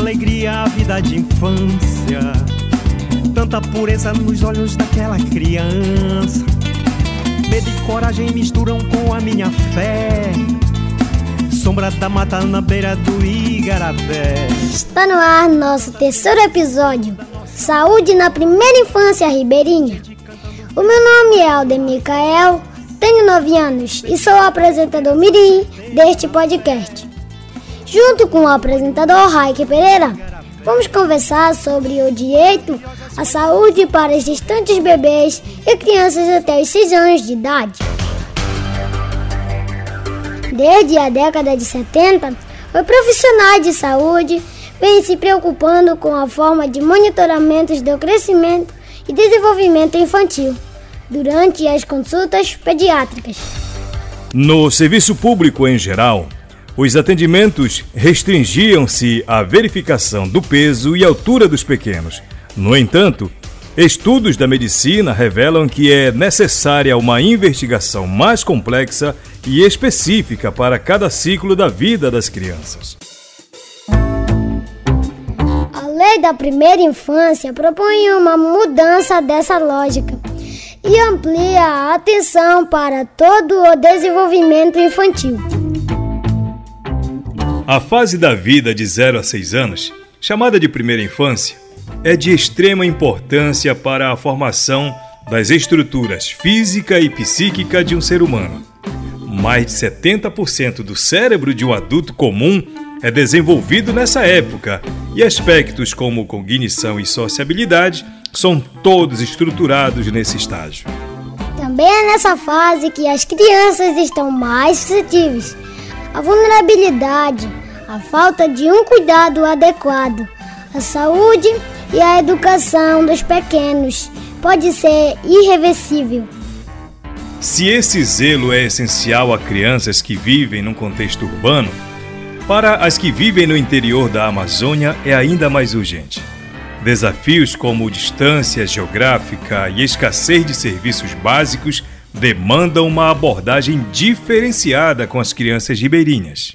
alegria a vida de infância. Tanta pureza nos olhos daquela criança. Medo e coragem misturam com a minha fé. Sombra da mata na beira do Igarapé. Está no ar nosso terceiro episódio. Saúde na primeira infância ribeirinha. O meu nome é Alden Micael, tenho 9 anos e sou o apresentador Mirim deste podcast. Junto com o apresentador Raik Pereira, vamos conversar sobre o direito à saúde para os gestantes bebês e crianças até os 6 anos de idade. Desde a década de 70, os profissionais de saúde vêm se preocupando com a forma de monitoramentos do crescimento e desenvolvimento infantil durante as consultas pediátricas. No serviço público em geral, os atendimentos restringiam-se à verificação do peso e altura dos pequenos. No entanto, estudos da medicina revelam que é necessária uma investigação mais complexa e específica para cada ciclo da vida das crianças. A lei da primeira infância propõe uma mudança dessa lógica e amplia a atenção para todo o desenvolvimento infantil. A fase da vida de 0 a 6 anos, chamada de primeira infância, é de extrema importância para a formação das estruturas física e psíquica de um ser humano. Mais de 70% do cérebro de um adulto comum é desenvolvido nessa época e aspectos como cognição e sociabilidade são todos estruturados nesse estágio. Também é nessa fase que as crianças estão mais suscetíveis à vulnerabilidade, à falta de um cuidado adequado, à saúde e à educação dos pequenos pode ser irreversível. Se esse zelo é essencial a crianças que vivem num contexto urbano, para as que vivem no interior da Amazônia é ainda mais urgente. Desafios como distância geográfica e escassez de serviços básicos demandam uma abordagem diferenciada com as crianças ribeirinhas.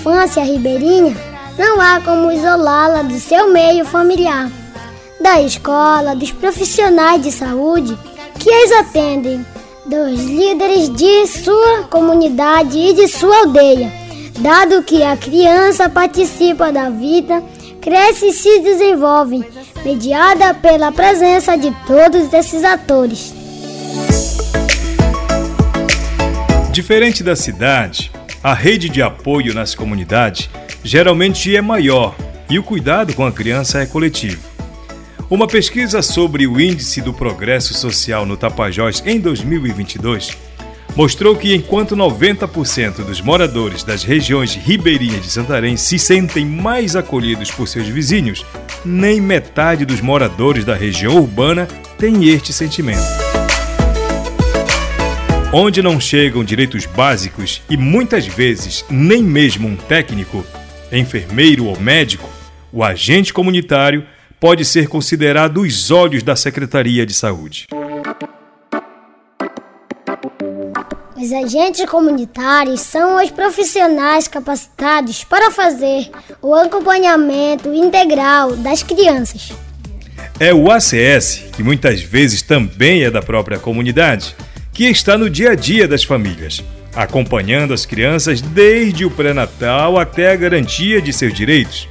Infância ribeirinha, não há como isolá-la do seu meio familiar, da escola, dos profissionais de saúde que as atendem, dos líderes de sua comunidade e de sua aldeia, dado que a criança participa da vida, cresce e se desenvolve, mediada pela presença de todos esses atores. Diferente da cidade, a rede de apoio nas comunidades geralmente é maior e o cuidado com a criança é coletivo. Uma pesquisa sobre o índice do progresso social no Tapajós em 2022 mostrou que enquanto 90% dos moradores das regiões ribeirinhas de Santarém se sentem mais acolhidos por seus vizinhos, nem metade dos moradores da região urbana tem este sentimento. Onde não chegam direitos básicos e muitas vezes nem mesmo um técnico, enfermeiro ou médico, o agente comunitário pode ser considerado os olhos da Secretaria de Saúde. Os agentes comunitários são os profissionais capacitados para fazer o acompanhamento integral das crianças. É o ACS, que muitas vezes também é da própria comunidade, que está no dia a dia das famílias, acompanhando as crianças desde o pré-natal até a garantia de seus direitos.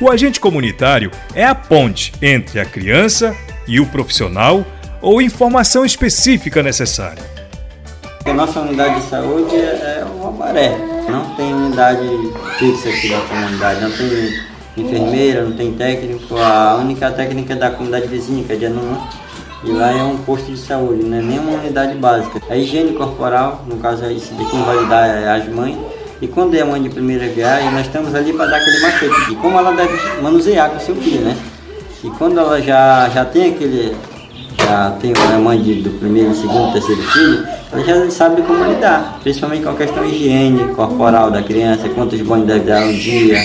O agente comunitário é a ponte entre a criança e o profissional ou informação específica necessária. A nossa unidade de saúde é uma maré, não tem unidade fixa aqui da comunidade, não tem enfermeira, não tem técnico, a única técnica é da comunidade vizinha, que é de Anumã, e lá é um posto de saúde, não é nenhuma unidade básica. A higiene corporal, no caso isso de quem vai dar é as mães. E quando é mãe de primeira viagem, nós estamos ali para dar aquele macete de como ela deve manusear com seu filho, né? que quando ela já, já tem aquele, já tem a mãe de, do primeiro, segundo, terceiro filho, ela já sabe como lidar, principalmente com a questão higiene corporal da criança, quantos banhos deve dar um dia,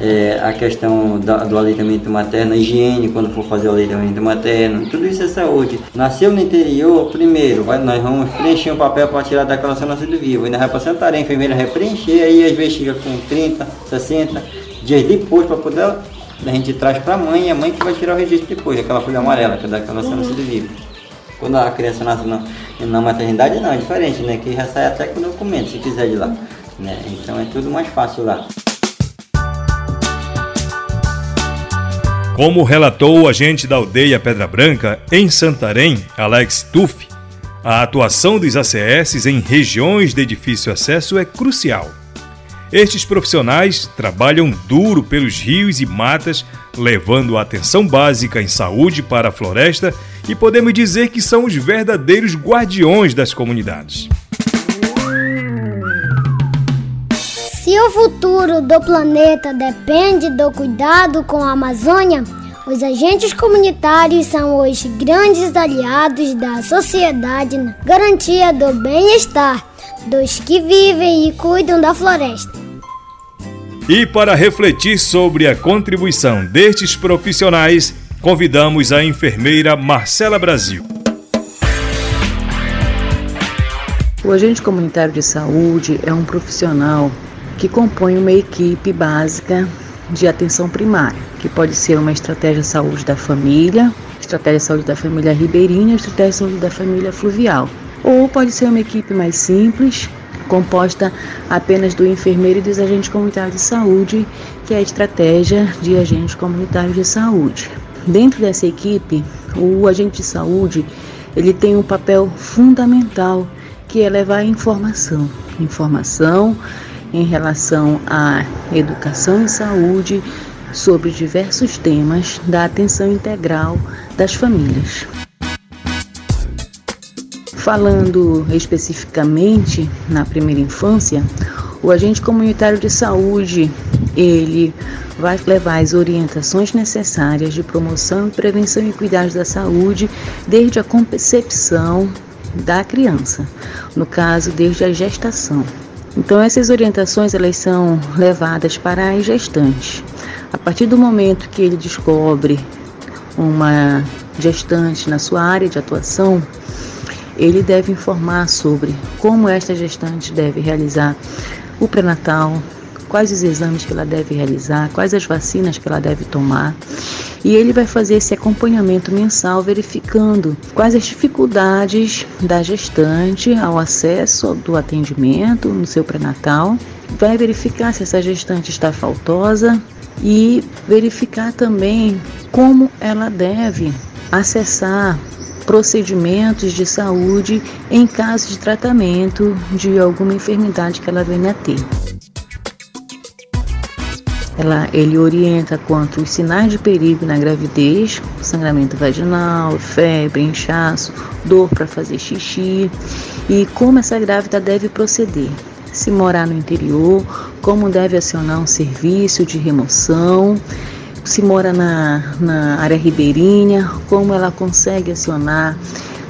é, a questão da, do aleitamento materno, a higiene quando for fazer o aleitamento materno, tudo isso é saúde. Nasceu no interior, primeiro, vai, nós vamos preencher um papel para tirar da declaração nascido vivo, ainda vai para sentar a enfermeira vai preencher, aí às vezes chega com 30, 60 dias depois para poder a gente traz para a mãe e a mãe que vai tirar o registro depois, aquela folha amarela que é da declaração nascido vivo. Quando a criança nasce na, na maternidade não, é diferente, né? Que já sai até com o documento, se quiser de lá. Né? Então é tudo mais fácil lá. Como relatou o agente da aldeia Pedra Branca, em Santarém, Alex Tuff, a atuação dos ACS em regiões de difícil acesso é crucial. Estes profissionais trabalham duro pelos rios e matas, levando a atenção básica em saúde para a floresta e podemos dizer que são os verdadeiros guardiões das comunidades. Se o futuro do planeta depende do cuidado com a Amazônia, os agentes comunitários são os grandes aliados da sociedade na garantia do bem-estar dos que vivem e cuidam da floresta. E para refletir sobre a contribuição destes profissionais, convidamos a enfermeira Marcela Brasil. O agente comunitário de saúde é um profissional que compõe uma equipe básica de atenção primária, que pode ser uma estratégia de saúde da família, estratégia de saúde da família ribeirinha, estratégia de saúde da família fluvial. Ou pode ser uma equipe mais simples, composta apenas do enfermeiro e dos agentes comunitários de saúde, que é a estratégia de agentes comunitários de saúde. Dentro dessa equipe, o agente de saúde ele tem um papel fundamental que é levar informação, informação em relação à educação e saúde sobre diversos temas da atenção integral das famílias. Falando especificamente na primeira infância, o agente comunitário de saúde, ele vai levar as orientações necessárias de promoção, prevenção e cuidados da saúde desde a concepção da criança, no caso desde a gestação. Então essas orientações elas são levadas para as gestantes. A partir do momento que ele descobre uma gestante na sua área de atuação, ele deve informar sobre como esta gestante deve realizar o pré-natal, quais os exames que ela deve realizar, quais as vacinas que ela deve tomar e ele vai fazer esse acompanhamento mensal verificando quais as dificuldades da gestante ao acesso do atendimento no seu pré-natal, vai verificar se essa gestante está faltosa e verificar também como ela deve acessar procedimentos de saúde em caso de tratamento de alguma enfermidade que ela venha a ter. Ela, ele orienta quanto os sinais de perigo na gravidez, sangramento vaginal, febre, inchaço, dor para fazer xixi e como essa grávida deve proceder. Se morar no interior, como deve acionar um serviço de remoção, se mora na, na área ribeirinha, como ela consegue acionar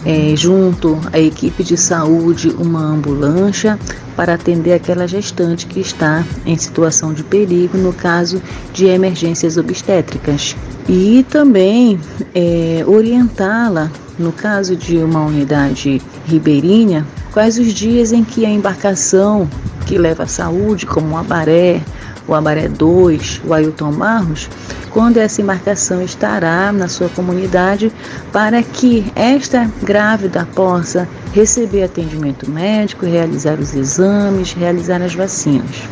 é, junto à equipe de saúde uma ambulância para atender aquela gestante que está em situação de perigo no caso de emergências obstétricas. E também é, orientá-la, no caso de uma unidade ribeirinha, quais os dias em que a embarcação que leva a saúde, como o Abaré, o Abaré 2, o Ailton Marros, quando essa embarcação estará na sua comunidade para que esta grávida possa receber atendimento médico, realizar os exames, realizar as vacinas.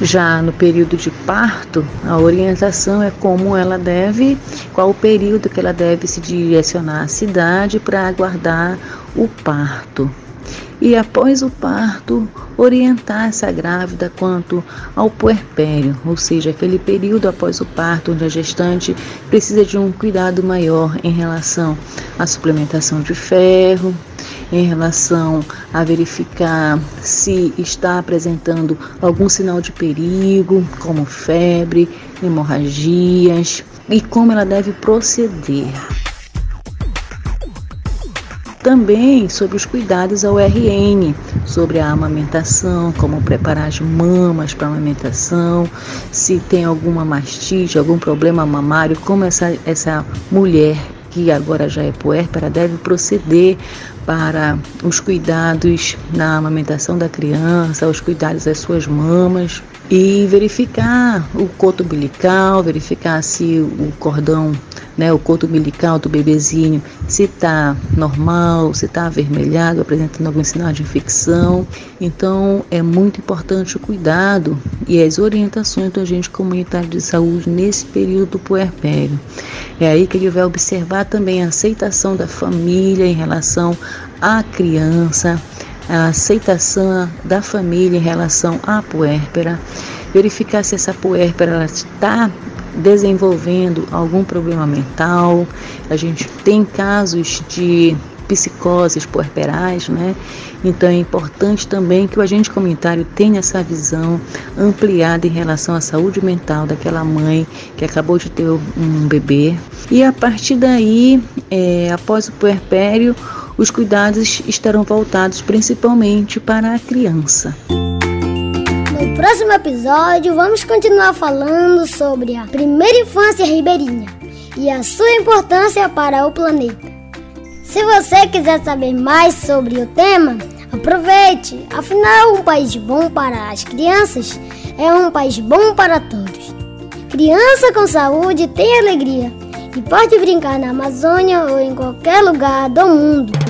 Já no período de parto, a orientação é como ela deve, qual o período que ela deve se direcionar à cidade para aguardar o parto e após o parto orientar essa grávida quanto ao puerpério, ou seja, aquele período após o parto onde a gestante precisa de um cuidado maior em relação à suplementação de ferro em relação a verificar se está apresentando algum sinal de perigo, como febre, hemorragias e como ela deve proceder também sobre os cuidados ao RN, sobre a amamentação, como preparar as mamas para amamentação, se tem alguma mastite, algum problema mamário, como essa, essa mulher que agora já é puérpera deve proceder para os cuidados na amamentação da criança, os cuidados das suas mamas e verificar o coto umbilical, verificar se o cordão né, o coto umbilical do bebezinho, se está normal, se está avermelhado, apresentando algum sinal de infecção. Então, é muito importante o cuidado e as orientações do agente comunitário de saúde nesse período puerpério. É aí que ele vai observar também a aceitação da família em relação à criança, a aceitação da família em relação à puérpera, verificar se essa puérpera está desenvolvendo algum problema mental. A gente tem casos de psicoses puerperais, né? Então é importante também que o agente comunitário tenha essa visão ampliada em relação à saúde mental daquela mãe que acabou de ter um bebê. E a partir daí, é, após o puerpério, os cuidados estarão voltados principalmente para a criança. No próximo episódio, vamos continuar falando sobre a primeira infância ribeirinha e a sua importância para o planeta. Se você quiser saber mais sobre o tema, aproveite! Afinal, um país bom para as crianças é um país bom para todos. Criança com saúde tem alegria e pode brincar na Amazônia ou em qualquer lugar do mundo.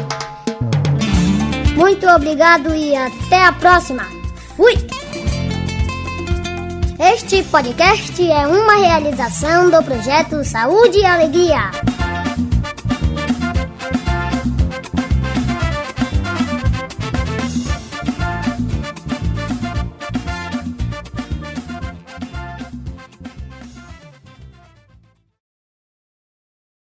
Muito obrigado e até a próxima! Fui! Este podcast é uma realização do projeto Saúde e Alegria.